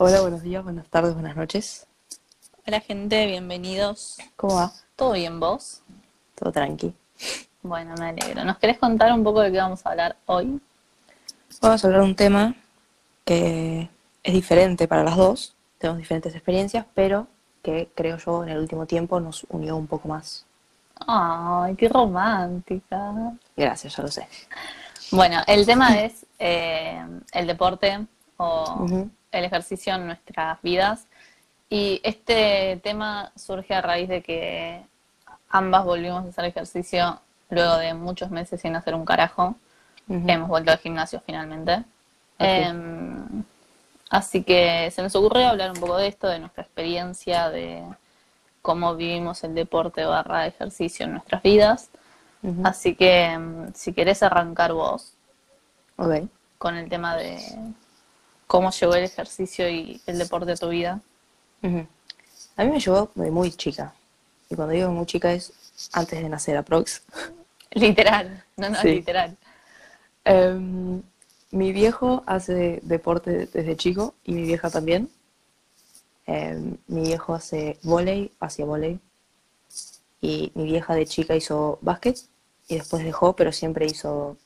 Hola, buenos días, buenas tardes, buenas noches. Hola gente, bienvenidos. ¿Cómo va? ¿Todo bien vos? Todo tranqui. Bueno, me alegro. ¿Nos querés contar un poco de qué vamos a hablar hoy? Vamos a hablar de un tema que es diferente para las dos. Tenemos diferentes experiencias, pero que creo yo en el último tiempo nos unió un poco más. Ay, qué romántica. Gracias, ya lo sé. Bueno, el tema es eh, el deporte o. el ejercicio en nuestras vidas. Y este tema surge a raíz de que ambas volvimos a hacer ejercicio luego de muchos meses sin hacer un carajo. Hemos vuelto al gimnasio finalmente. Em, así que se nos ocurrió hablar un poco de esto, de nuestra experiencia, de cómo vivimos el deporte barra ejercicio en nuestras vidas. Así que em, si querés arrancar vos con el tema de cómo llegó el ejercicio y el deporte a tu vida. A mí me llevó de muy chica. Y cuando digo muy chica es antes de nacer, aprox. Literal, no, no, Sí. literal. Em, mi viejo hace deporte desde chico y mi vieja también. Em, mi viejo hace volei, hacía volei. Y mi vieja de chica hizo básquet y después dejó, pero siempre hizo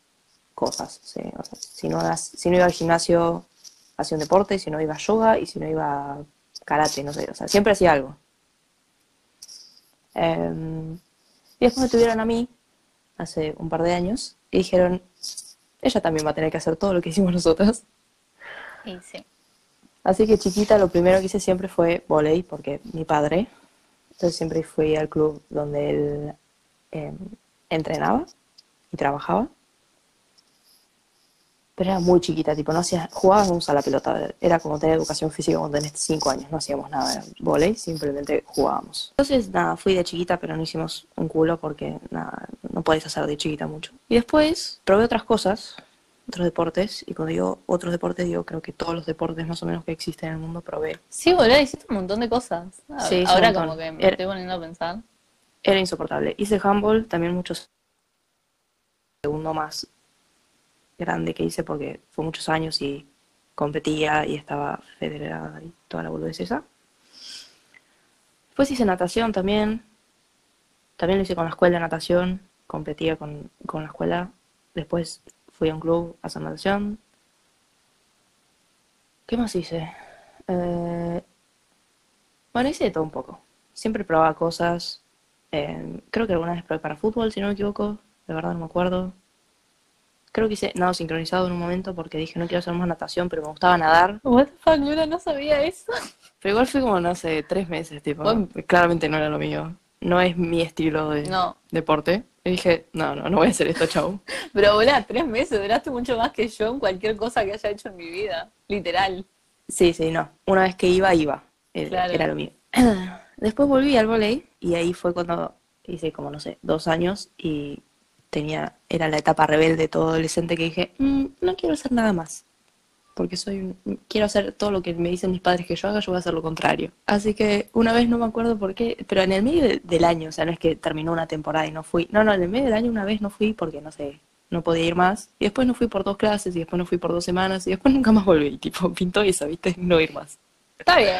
cosas. sí, o sea, si, no, hagas- si no iba al gimnasio, hacía un deporte, si no iba a yoga y si no iba a karate, no sé. O sea, siempre hacía algo. Em, y después me tuvieron a mí hace un par de años y dijeron, ella también va a tener que hacer todo lo que hicimos nosotras. Y sí. Así que chiquita lo primero que hice siempre fue volei, porque mi padre, entonces siempre fui al club donde él eh, entrenaba y trabajaba. Pero era muy chiquita, tipo, no hacía, jugábamos a la pelota, era como tener educación física cuando tenés cinco años, no hacíamos nada de volei, simplemente jugábamos. Entonces, nada, fui de chiquita, pero no hicimos un culo porque, nada, no podés hacer de chiquita mucho. Y después probé otras cosas, otros deportes, y cuando digo otros deportes, digo creo que todos los deportes más o menos que existen en el mundo probé. Sí, boludo, hiciste un montón de cosas. A- Sí, Ahora como que me Era- estoy poniendo a pensar. Era insoportable. Hice handball también muchos segundo más grande que hice porque fue muchos años y competía y estaba federada y toda la boludez esa. Después hice natación también. También lo hice con la escuela de natación. Competía con, con la escuela. Después fui a un club a hacer natación. ¿Qué más hice? Eh, bueno, hice de todo un poco. Siempre probaba cosas. Eh, creo que alguna vez probé para fútbol, si no me equivoco. De verdad no me acuerdo. Creo que hice nado sincronizado en un momento porque dije no quiero hacer más natación, pero me gustaba nadar. What the fuck, Luna, no sabía eso. Pero igual fue como, no sé, tres meses, tipo. Bueno. Claramente no era lo mío. No es mi estilo de No. deporte. Y dije, no, no, no voy a hacer esto, chau. Pero, boludo, tres meses, duraste mucho más que yo en cualquier cosa que haya hecho en mi vida. Literal. Sí, sí, no. Una vez que iba, iba. Era, Claro. era lo mío. Después volví al volei y ahí fue cuando hice como, no sé, dos años y tenía, era la etapa rebelde todo adolescente que dije, "Mm, no quiero hacer nada más. Porque soy un- quiero hacer todo lo que me dicen mis padres que yo haga, yo voy a hacer lo contrario. Así que una vez no me acuerdo por qué, pero en el medio de- del año, o sea, no es que terminó una temporada y no fui. No, no, en el medio del año una vez no fui porque no sé, no podía ir más. Y después no fui por dos clases y después no fui por dos semanas y después nunca más volví. Tipo, pintó eso, ¿viste? No ir más. Está bien.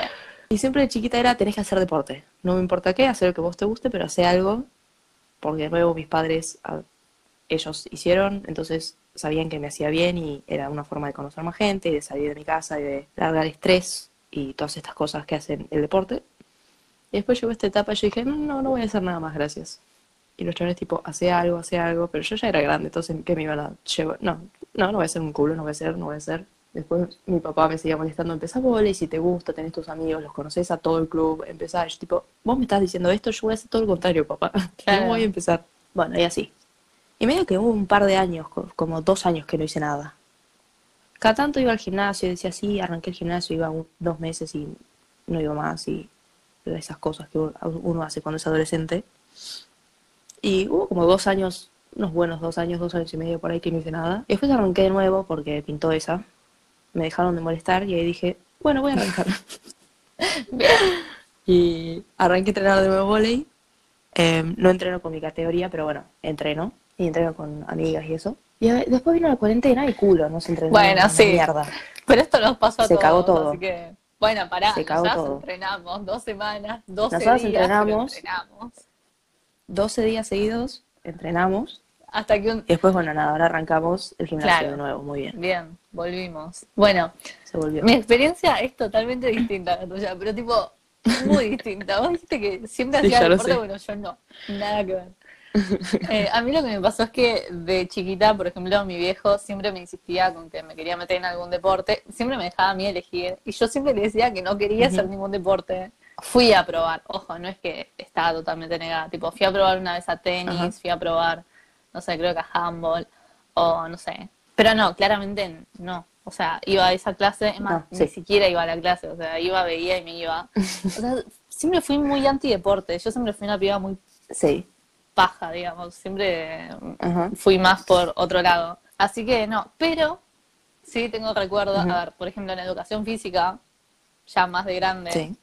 Y siempre de chiquita era, tenés que hacer deporte. No me importa qué, hacer lo que vos te guste, pero hacer algo. Porque de nuevo mis padres, ellos hicieron, entonces sabían que me hacía bien y era una forma de conocer más gente, y de salir de mi casa y de largar estrés y todas estas cosas que hacen el deporte. Y después llegó esta etapa y yo dije, "Mm, no, no voy a hacer nada más, gracias. Y los chavales tipo, hace algo, hace algo, pero yo ya era grande, entonces ¿qué me iban a llevar? No, no, no voy a hacer un culo, no voy a hacer, no voy a hacer. Después mi papá me seguía molestando, empezá volei, si te gusta, tenés tus amigos, los conoces a todo el club, empezá. Yo tipo, vos me estás diciendo esto, yo voy a hacer todo lo contrario, papá. Claro. No voy a empezar. Bueno, y así. Y medio que hubo un par de años, co- como dos años que no hice nada. Cada tanto iba al gimnasio y decía, sí, arranqué el gimnasio, iba un- dos meses y no iba más y esas cosas que uno uno hace cuando es adolescente. Y hubo como dos años, unos buenos dos años, dos años y medio por ahí que no hice nada. Y después arranqué de nuevo porque pintó esa. Me dejaron de molestar y ahí dije, bueno, voy a arrancar. Bien. y arranqué a entrenar de nuevo volei. Eh, no entreno con mi categoría, pero bueno, entreno. Y entreno con amigas y eso. Y después vino la cuarentena y culo, no se entrenó Bueno, sí. mierda. Pero esto nos pasó a Se todos, cagó todo. así que Bueno, pará, Se cagó nosotros todo. entrenamos dos semanas, 12 Nosotros días, entrenamos. entrenamos. 12 días seguidos entrenamos. Hasta que un... Y después, bueno, nada, ahora arrancamos el gimnasio Claro. de nuevo. Muy bien. Bien, volvimos. Bueno, Se volvió. mi experiencia es totalmente distinta a la tuya, pero tipo, muy distinta. Vos dijiste que siempre Sí, hacía ya lo deporte, bueno, yo no, nada que ver. Eh, a mí lo que me pasó es que de chiquita, por ejemplo, mi viejo siempre me insistía con que me quería meter en algún deporte, siempre me dejaba a mí elegir, y yo siempre le decía que no quería hacer ningún deporte. Fui a probar, ojo, no es que estaba totalmente negada, tipo, fui a probar una vez a tenis, Ajá. fui a probar, no sé, creo que a handball, o no sé. Pero no, claramente no. O sea, iba a esa clase, es más, No, ni siquiera iba a la clase, o sea, iba, veía y me iba. O sea, siempre fui muy antideporte, yo siempre fui una piba muy Sí. Paja, digamos, siempre Ajá. fui más por otro lado. Así que no, pero sí tengo recuerdo, a ver, por ejemplo, en educación física, ya más de grande, Sí.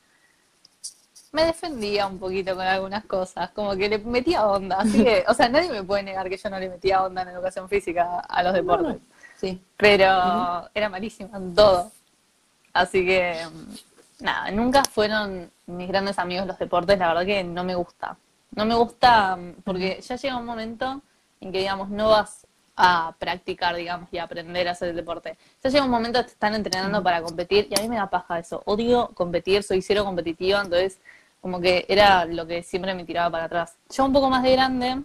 me defendía un poquito con algunas cosas, como que le metía onda. Así que, o sea, nadie me puede negar que yo no le metía onda en educación física a los deportes. Sí. Pero era malísima en todo. Así que, nada, nunca fueron mis grandes amigos los deportes, la verdad que no me gusta. No me gusta mm, porque ya llega un momento en que, digamos, no vas a practicar, digamos, y a aprender a hacer el deporte. Ya llega un momento que te están entrenando para competir y a mí me da paja eso. Odio competir, soy cero competitiva, entonces como que era lo que siempre me tiraba para atrás. Yo un poco más de grande,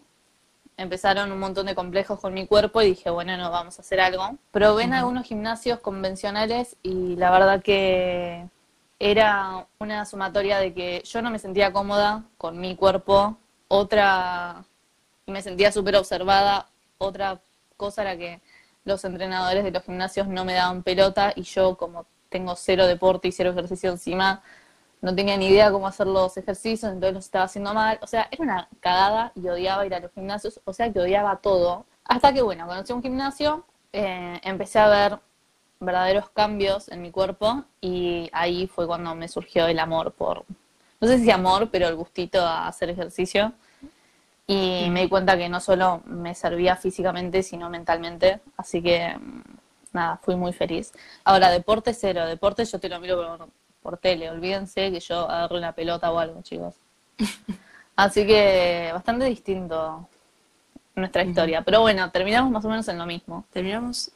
empezaron un montón de complejos con mi cuerpo y dije, bueno, no, vamos a hacer algo. Probé en algunos gimnasios convencionales y la verdad que era una sumatoria de que yo no me sentía cómoda con mi cuerpo, otra, me sentía súper observada, otra cosa era que los entrenadores de los gimnasios no me daban pelota y yo como tengo cero deporte y cero ejercicio encima, no tenía ni idea cómo hacer los ejercicios, entonces los estaba haciendo mal. O sea, era una cagada y odiaba ir a los gimnasios, o sea que odiaba todo. Hasta que, bueno, conocí un gimnasio, eh, empecé a ver verdaderos cambios en mi cuerpo y ahí fue cuando me surgió el amor por, no sé si amor, pero el gustito a hacer ejercicio. Y me di cuenta que no solo me servía físicamente, sino mentalmente. Así que, nada, fui muy feliz. Ahora, deporte cero. Deporte yo te lo miro por, por tele. Olvídense que yo agarro una pelota o algo, chicos. Así que, bastante distinto nuestra historia. Pero bueno, terminamos más o menos en lo mismo. Terminamos.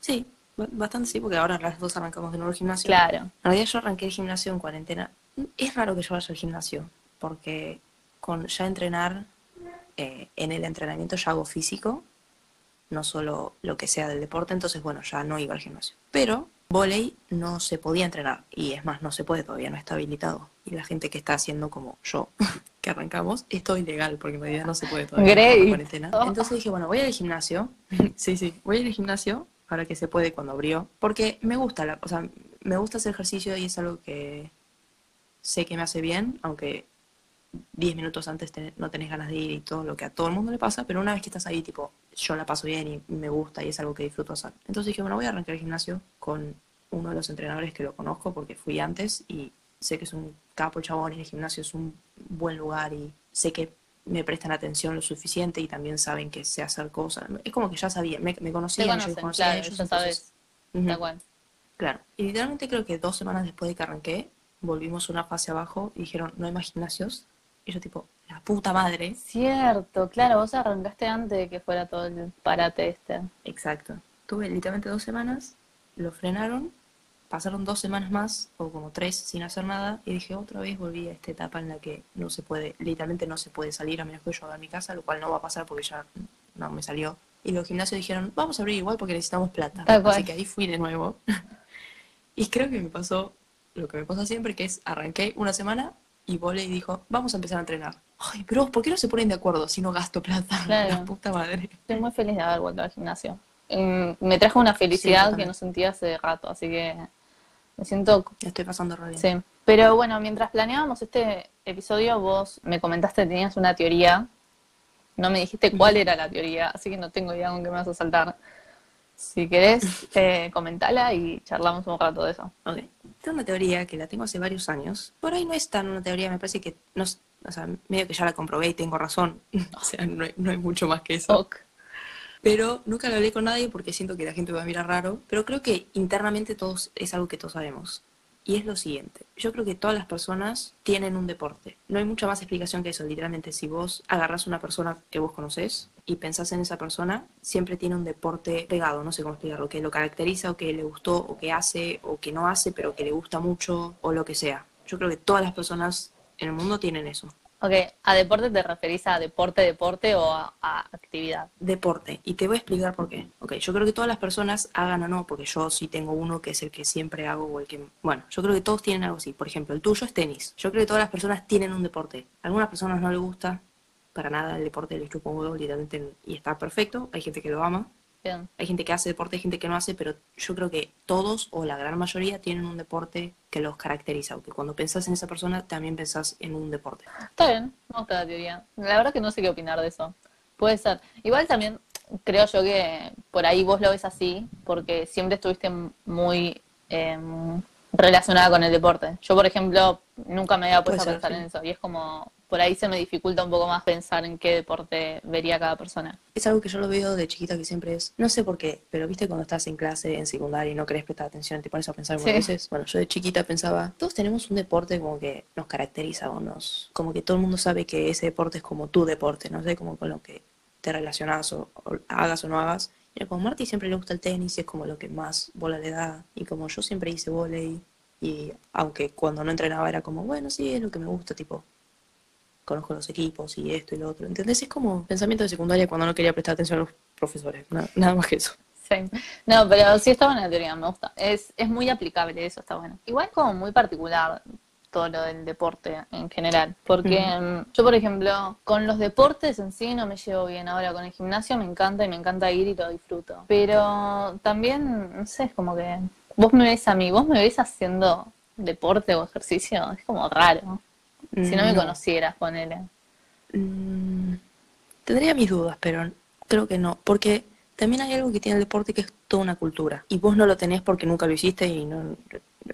Sí, bastante sí, porque ahora las dos arrancamos de nuevo el gimnasio. Claro. En realidad yo arranqué el gimnasio en cuarentena. Es raro que yo vaya al gimnasio, porque con ya entrenar, eh, en el entrenamiento ya hago físico, no solo lo que sea del deporte, entonces bueno, ya no iba al gimnasio. Pero volei no se podía entrenar, y es más, no se puede todavía, no está habilitado. Y la gente que está haciendo como yo, que arrancamos, es todo ilegal, porque en realidad no se puede todavía Great. cuarentena. Entonces dije, bueno, voy al gimnasio, sí, sí, voy al gimnasio, ahora que se puede cuando abrió, porque me gusta, la, o sea, me gusta hacer ejercicio y es algo que sé que me hace bien, aunque 10 minutos antes te- no tenés ganas de ir y todo lo que a todo el mundo le pasa, pero una vez que estás ahí, tipo, yo la paso bien y me gusta y es algo que disfruto hacer. Entonces dije, bueno, voy a arrancar el gimnasio con uno de los entrenadores que lo conozco porque fui antes y sé que es un capo chabón y el gimnasio es un buen lugar y sé que me prestan atención lo suficiente y también saben que sé hacer cosas. Es como que ya sabía, me, me conocían, yo conocía claro, ellos, ya entonces- sabes. Ujú. Tal cual. Claro. Y literalmente creo que dos semanas después de que arranqué, volvimos una fase abajo y dijeron, no hay más gimnasios. Y yo tipo, la puta madre. Cierto, claro, vos arrancaste antes de que fuera todo el parate este. Exacto. Tuve literalmente dos semanas, lo frenaron, pasaron dos semanas más, o como tres, sin hacer nada, y dije, otra vez volví a esta etapa en la que no se puede, literalmente no se puede salir a menos que yo haga en mi casa, lo cual no va a pasar porque ya no me salió. Y los gimnasios dijeron, vamos a abrir igual porque necesitamos plata. Tal cual. Así que ahí fui de nuevo. y creo que me pasó lo que me pasa siempre, que es arranqué una semana y Vole y dijo, vamos a empezar a entrenar. Ay, pero ¿por qué no se ponen de acuerdo si no gasto plata? Claro. La puta madre. Estoy muy feliz de haber vuelto al gimnasio. Mm, Me trajo una felicidad que no sentía hace rato, así que me siento... Estoy pasando re bien. Sí. Pero bueno, mientras planeábamos este episodio, vos me comentaste que tenías una teoría. No me dijiste cuál era la teoría, así que no tengo idea con qué me vas a saltar. Si querés, eh, comentala y charlamos un rato de eso. Ok. Tengo una teoría que la tengo hace varios años. Por ahí no es tan una teoría, me parece que no, o sea, medio que ya la comprobé y tengo razón. o sea, no hay, no hay mucho más que eso. Ok. Pero nunca lo hablé con nadie porque siento que la gente va a mirar raro. Pero creo que internamente todos es algo que todos sabemos. y es lo siguiente. Yo creo que todas las personas tienen un deporte. No hay mucha más explicación que eso. Literalmente, si vos agarras una persona que vos conocés y pensás en esa persona, siempre tiene un deporte pegado, no sé cómo explicarlo, que lo caracteriza o que le gustó o que hace o que no hace, pero que le gusta mucho o lo que sea. Yo creo que todas las personas en el mundo tienen eso. Ok, ¿a deporte te referís a deporte, deporte o a, actividad? Deporte. Y te voy a explicar por qué. Ok, yo creo que todas las personas hagan o no, porque yo sí tengo uno que es el que siempre hago o el que... Bueno, yo creo que todos tienen algo así. Por ejemplo, el tuyo es tenis. Yo creo que todas las personas tienen un deporte. A algunas personas no les gusta para nada el deporte, les chupa un huevo literalmente y está perfecto. Hay gente que lo ama. Bien. Hay gente que hace deporte, hay gente que no hace, pero yo creo que todos o la gran mayoría tienen un deporte que los caracteriza. O que cuando pensás en esa persona, también pensás en un deporte. Está bien, me gusta la teoría. La verdad que no sé qué opinar de eso. Puede ser. Igual también creo yo que por ahí vos lo ves así, porque siempre estuviste muy eh, relacionada con el deporte. Yo, por ejemplo, nunca me había puesto a ser, pensar sí. en eso. Y es como, por ahí se me dificulta un poco más pensar en qué deporte vería cada persona. Es algo que yo lo veo de chiquita que siempre es, no sé por qué, pero viste cuando estás en clase, en secundaria y no querés prestar atención, te pones a pensar muchas Sí. veces. Bueno, yo de chiquita pensaba, todos tenemos un deporte como que nos caracteriza o nos, como que todo el mundo sabe que ese deporte es como tu deporte, no sé, como con lo que te relacionás o, o hagas o no hagas. Y como Marty siempre le gusta el tenis y es como lo que más bola le da. Y como yo siempre hice volei y aunque cuando no entrenaba era como, bueno, sí, es lo que me gusta, tipo, conozco los equipos y esto y lo otro. ¿Entendés? Es como pensamiento de secundaria cuando no quería prestar atención a los profesores. Nada, nada más que eso. Sí. No, pero sí está buena la teoría, me gusta. Es, es muy aplicable, eso está bueno. Igual como muy particular todo lo del deporte en general. Porque mm, yo, por ejemplo, con los deportes en sí no me llevo bien. Ahora con el gimnasio me encanta y me encanta ir y lo disfruto. Pero también, no sé, es como que vos me ves a mí, vos me ves haciendo deporte o ejercicio, es como raro. Si no me No. conocieras, ponele. Mm, tendría mis dudas, pero creo que no. Porque también hay algo que tiene el deporte que es toda una cultura. Y vos no lo tenés porque nunca lo hiciste y no,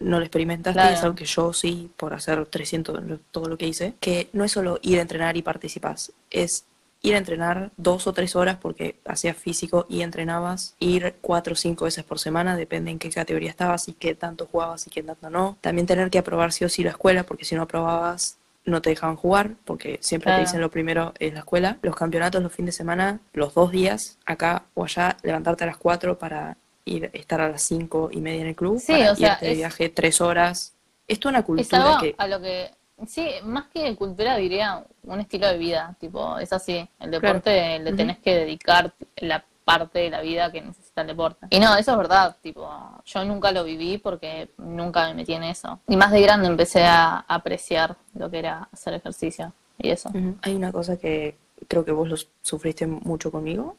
no lo experimentaste. Claro. Es algo que yo sí, por hacer 300, lo- todo lo que hice. Que no es solo ir a entrenar y participás. Es ir a entrenar dos o tres horas porque hacías físico y entrenabas. Ir cuatro o cinco veces por semana, depende en qué categoría estabas y qué tanto jugabas y qué tanto no. También tener que aprobar sí o sí la escuela porque si no aprobabas no te dejaban jugar porque siempre Claro. te dicen lo primero es la escuela. Los campeonatos los fines de semana, los dos días, acá o allá, levantarte a las 4 para ir estar a las cinco y media en el club, Sí, para o sea, irte de es- viaje tres horas. Es toda una cultura que... a lo que, sí, más que cultura diría un estilo de vida, tipo, es así, el deporte le Ujú. tenés que dedicar la parte de la vida que necesita el deporte. Y no, eso es verdad, tipo, yo nunca lo viví porque nunca me metí en eso. Y más de grande empecé a apreciar lo que era hacer ejercicio y eso. Hay una cosa que creo que vos lo sufriste mucho conmigo,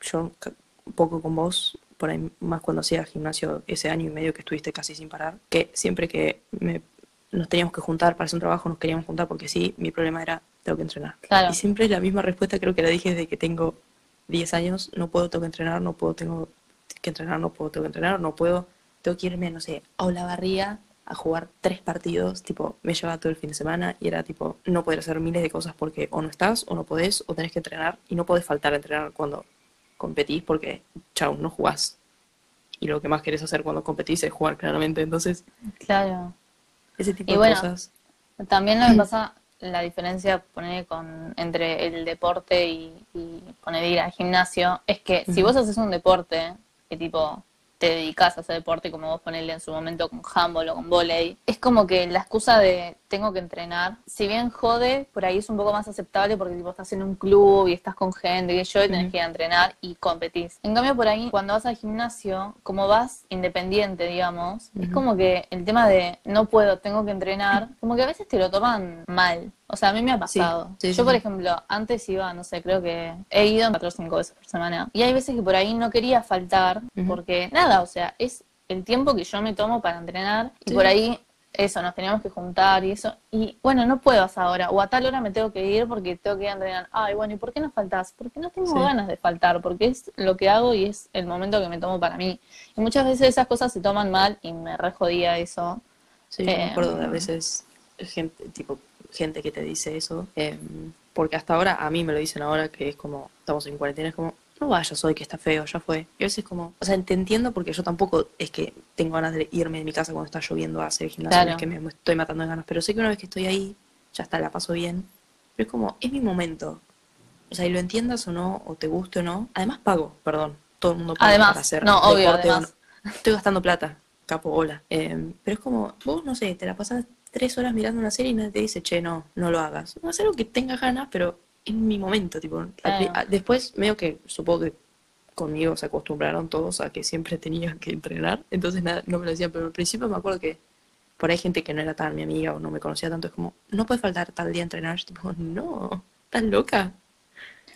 yo un poco con vos, por ahí más cuando hacía gimnasio ese año y medio que estuviste casi sin parar, que siempre que me- nos teníamos que juntar para hacer un trabajo, nos queríamos juntar porque sí, mi problema era, tengo que entrenar. Claro. Y siempre la misma respuesta, creo que la dije desde que tengo 10 años, no puedo, tengo que entrenar, no puedo, tengo que entrenar, no puedo, tengo que entrenar, no puedo, tengo que irme, no sé, a Olavarría a jugar tres partidos, tipo, me llevaba todo el fin de semana y era tipo, no poder hacer miles de cosas porque o no estás, o no podés, o tenés que entrenar, y no podés faltar a entrenar cuando competís porque, chau, no jugás. Y lo que más querés hacer cuando competís es jugar, claramente, entonces, Claro. ese tipo Y de bueno, cosas. También lo que pasa, la diferencia poner con entre el deporte y, y poner ir al gimnasio, es que si vos haces un deporte, que tipo te dedicas a ese deporte, como vos ponerle en su momento con handball o con volei, es como que la excusa de tengo que entrenar, si bien jode, por ahí es un poco más aceptable porque tipo estás en un club y estás con gente y yo y tenés que ir a entrenar y competís. En cambio por ahí, cuando vas al gimnasio, como vas independiente, digamos, es como que el tema de no puedo, tengo que entrenar, como que a veces te lo toman mal. O sea, a mí me ha pasado. sí, Yo, por ejemplo, antes iba, no sé, creo que he ido cuatro o cinco veces por semana. Y hay veces que por ahí no quería faltar, porque nada, o sea, es el tiempo que yo me tomo para entrenar. Y por ahí, eso, nos teníamos que juntar y eso. Y bueno, no puedo hasta ahora. O a tal hora me tengo que ir porque tengo que ir a entrenar. Ay, bueno, ¿y por qué no faltás? Porque no tengo Sí. ganas de faltar, porque es lo que hago y es el momento que me tomo para mí. Y muchas veces esas cosas se toman mal y me re jodía eso. Sí, yo me Eh, acuerdo de a veces gente, tipo, gente que te dice eso, em, porque hasta ahora, a mí me lo dicen ahora que es como, estamos en cuarentena, es como, no vayas hoy que está feo, ya fue. Y a veces como, o sea, te entiendo porque yo tampoco es que tengo ganas de irme de mi casa cuando está lloviendo a hacer Claro. es que me estoy matando de ganas, pero sé que una vez que estoy ahí, ya está, la paso bien. Pero es como, es mi momento. O sea, y lo entiendas o no, o te guste o no. Además pago, perdón. Todo el mundo paga Además, para hacer no, obvio, deporte o además. no. Estoy gastando plata, capo, hola. Eh, pero es como, vos, no sé, te la pasás tres horas mirando una serie y nadie te dice, che, no, no lo hagas. No es algo que tengas ganas, pero es mi momento, tipo. Claro. a- Después, medio que supongo que conmigo se acostumbraron todos a que siempre tenía que entrenar, entonces nada, no me lo decían, pero al principio me acuerdo que por ahí gente que no era tan mi amiga o no me conocía tanto, es como, no puede faltar tal día a entrenar, yo tipo, no, estás loca.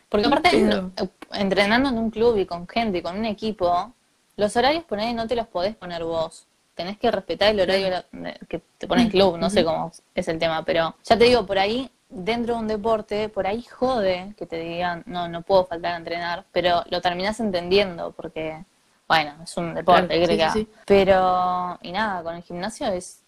Porque aparte, en- entrenando en un club y con gente y con un equipo, los horarios por ahí no te los podés poner vos. Tenés que respetar el horario que te pone el club, no sé cómo es el tema, pero ya te digo, por ahí, dentro de un deporte, por ahí jode que te digan, no, no puedo faltar a entrenar, pero lo terminás entendiendo porque, bueno, es un deporte, Claro, ¿qué sí, sí. Pero, y nada, con el gimnasio es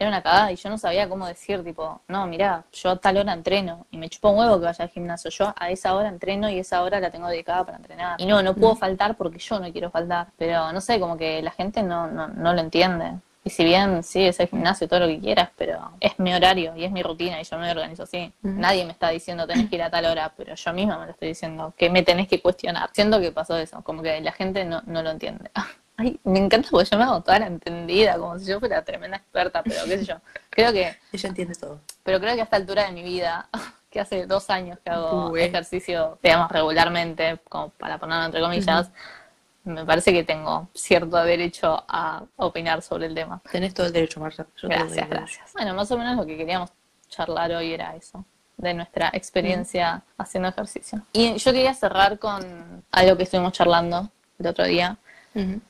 era una cagada y yo no sabía cómo decir, tipo, no, mira, yo a tal hora entreno y me chupa un huevo que vaya al gimnasio. Yo a esa hora entreno y esa hora la tengo dedicada para entrenar. Y no, no puedo faltar porque yo no quiero faltar. Pero no sé, como que la gente no, no, no lo entiende. Y si bien sí, es el gimnasio, todo lo que quieras, pero es mi horario y es mi rutina y yo me organizo así. Ujú. Nadie me está diciendo tenés que ir a tal hora, pero yo misma me lo estoy diciendo, que me tenés que cuestionar. Siento que pasó eso, como que la gente no, no lo entiende. Ay, me encanta porque yo me hago toda la entendida, como si yo fuera tremenda experta, pero qué sé yo. Creo que, Ella entiende todo. pero creo que a esta altura de mi vida, que hace dos años que hago ejercicio, digamos, regularmente, como para ponerlo entre comillas, me parece que tengo cierto derecho a opinar sobre el tema. Tenés todo el derecho, Marta. Yo Gracias, gracias. Bueno, más o menos lo que queríamos charlar hoy era eso, de nuestra experiencia haciendo ejercicio. Y yo quería cerrar con algo que estuvimos charlando el otro día,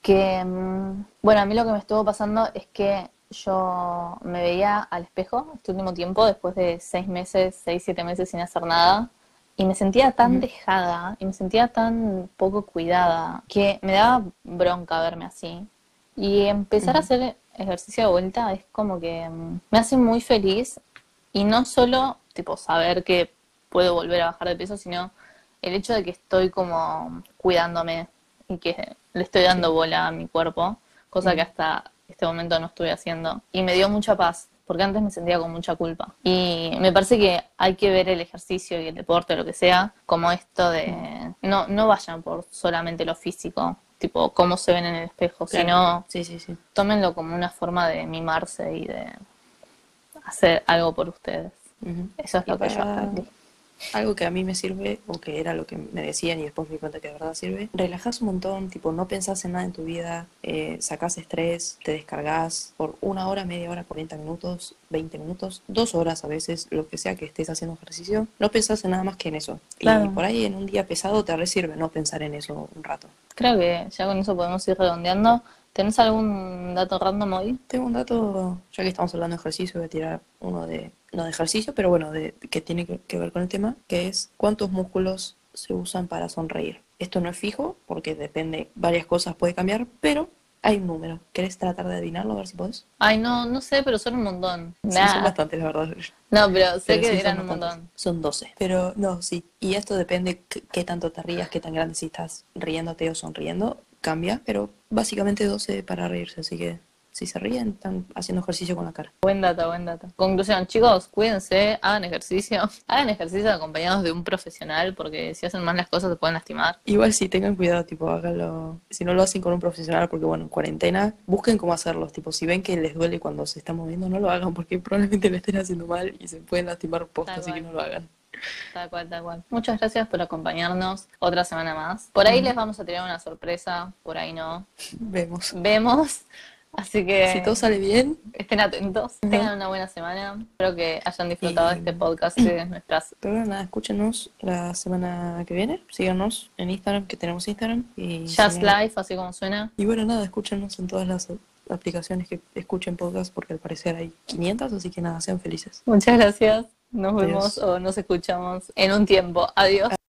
Que, mm, bueno, a mí lo que me estuvo pasando es que yo me veía al espejo este último tiempo, después de seis meses, seis, siete meses sin hacer nada, y me sentía tan dejada y me sentía tan poco cuidada que me daba bronca verme así. Y empezar a hacer ejercicio de vuelta es como que mm, me hace muy feliz y no solo tipo saber que puedo volver a bajar de peso, sino el hecho de que estoy como cuidándome y que le estoy dando Sí. bola a mi cuerpo, cosa que hasta este momento no estuve haciendo. Y me dio mucha paz, porque antes me sentía con mucha culpa. Y me parece que hay que ver el ejercicio y el deporte, lo que sea, como esto de... No, no vayan por solamente lo físico, tipo cómo se ven en el espejo, Claro. sino Sí, sí, sí. tómenlo como una forma de mimarse y de hacer algo por ustedes. Eso es Y lo que yo aprendí. Algo que a mí me sirve, o que era lo que me decían y después me di cuenta que de verdad sirve, relajás un montón, tipo, no pensás en nada en tu vida, eh, sacás estrés, te descargas por una hora, media hora, 40 minutos, 20 minutos, dos horas a veces, lo que sea que estés haciendo ejercicio, no pensás en nada más que en eso. Claro. Y por ahí en un día pesado te resirve no pensar en eso un rato. Creo que ya con eso podemos ir redondeando. ¿Tenés algún dato random hoy? Tengo un dato, ya que estamos hablando de ejercicio, voy a tirar uno de, no de ejercicio, pero bueno, de, que tiene que, que ver con el tema, que es cuántos músculos se usan para sonreír. Esto no es fijo, porque depende, varias cosas puede cambiar, pero hay un número. ¿Querés tratar de adivinarlo, a ver si podés? Ay, no, no sé, pero son un montón. Sí, Nah. son bastantes, la verdad. No, pero sé Pero que sí, eran un bastantes. montón. Son 12. Pero no, sí. Y esto depende qué tanto te rías, qué tan grande si estás riéndote o sonriendo, cambia, pero básicamente 12 para reírse, así que si se ríen, están haciendo ejercicio con la cara. Buen dato, buen dato. Conclusión, chicos, cuídense, hagan ejercicio. Hagan ejercicio acompañados de un profesional, porque si hacen mal las cosas se pueden lastimar. Igual sí, tengan cuidado, tipo, háganlo. Si no lo hacen con un profesional, porque bueno, en cuarentena, busquen cómo hacerlos. Tipo, si ven que les duele cuando se están moviendo, no lo hagan, porque probablemente lo estén haciendo mal y se pueden lastimar posta, Tal así que no lo hagan. Tal cual, tal cual. Muchas gracias por acompañarnos otra semana más. Por ahí les vamos a tirar una sorpresa, por ahí no. Vemos. Vemos. Así que Si todo sale bien, estén atentos, Ujú. tengan una buena semana. Espero que hayan disfrutado de Y- este podcast y de nuestras pero nada, escúchenos la semana que viene. Síganos en Instagram, que tenemos Instagram. Y Just sigan- Life, así como suena. Y bueno, nada, escúchenos en todas las aplicaciones que escuchen podcast, porque al parecer hay 500, así que nada, sean felices. Muchas gracias. Nos vemos o nos escuchamos en un tiempo. Adiós.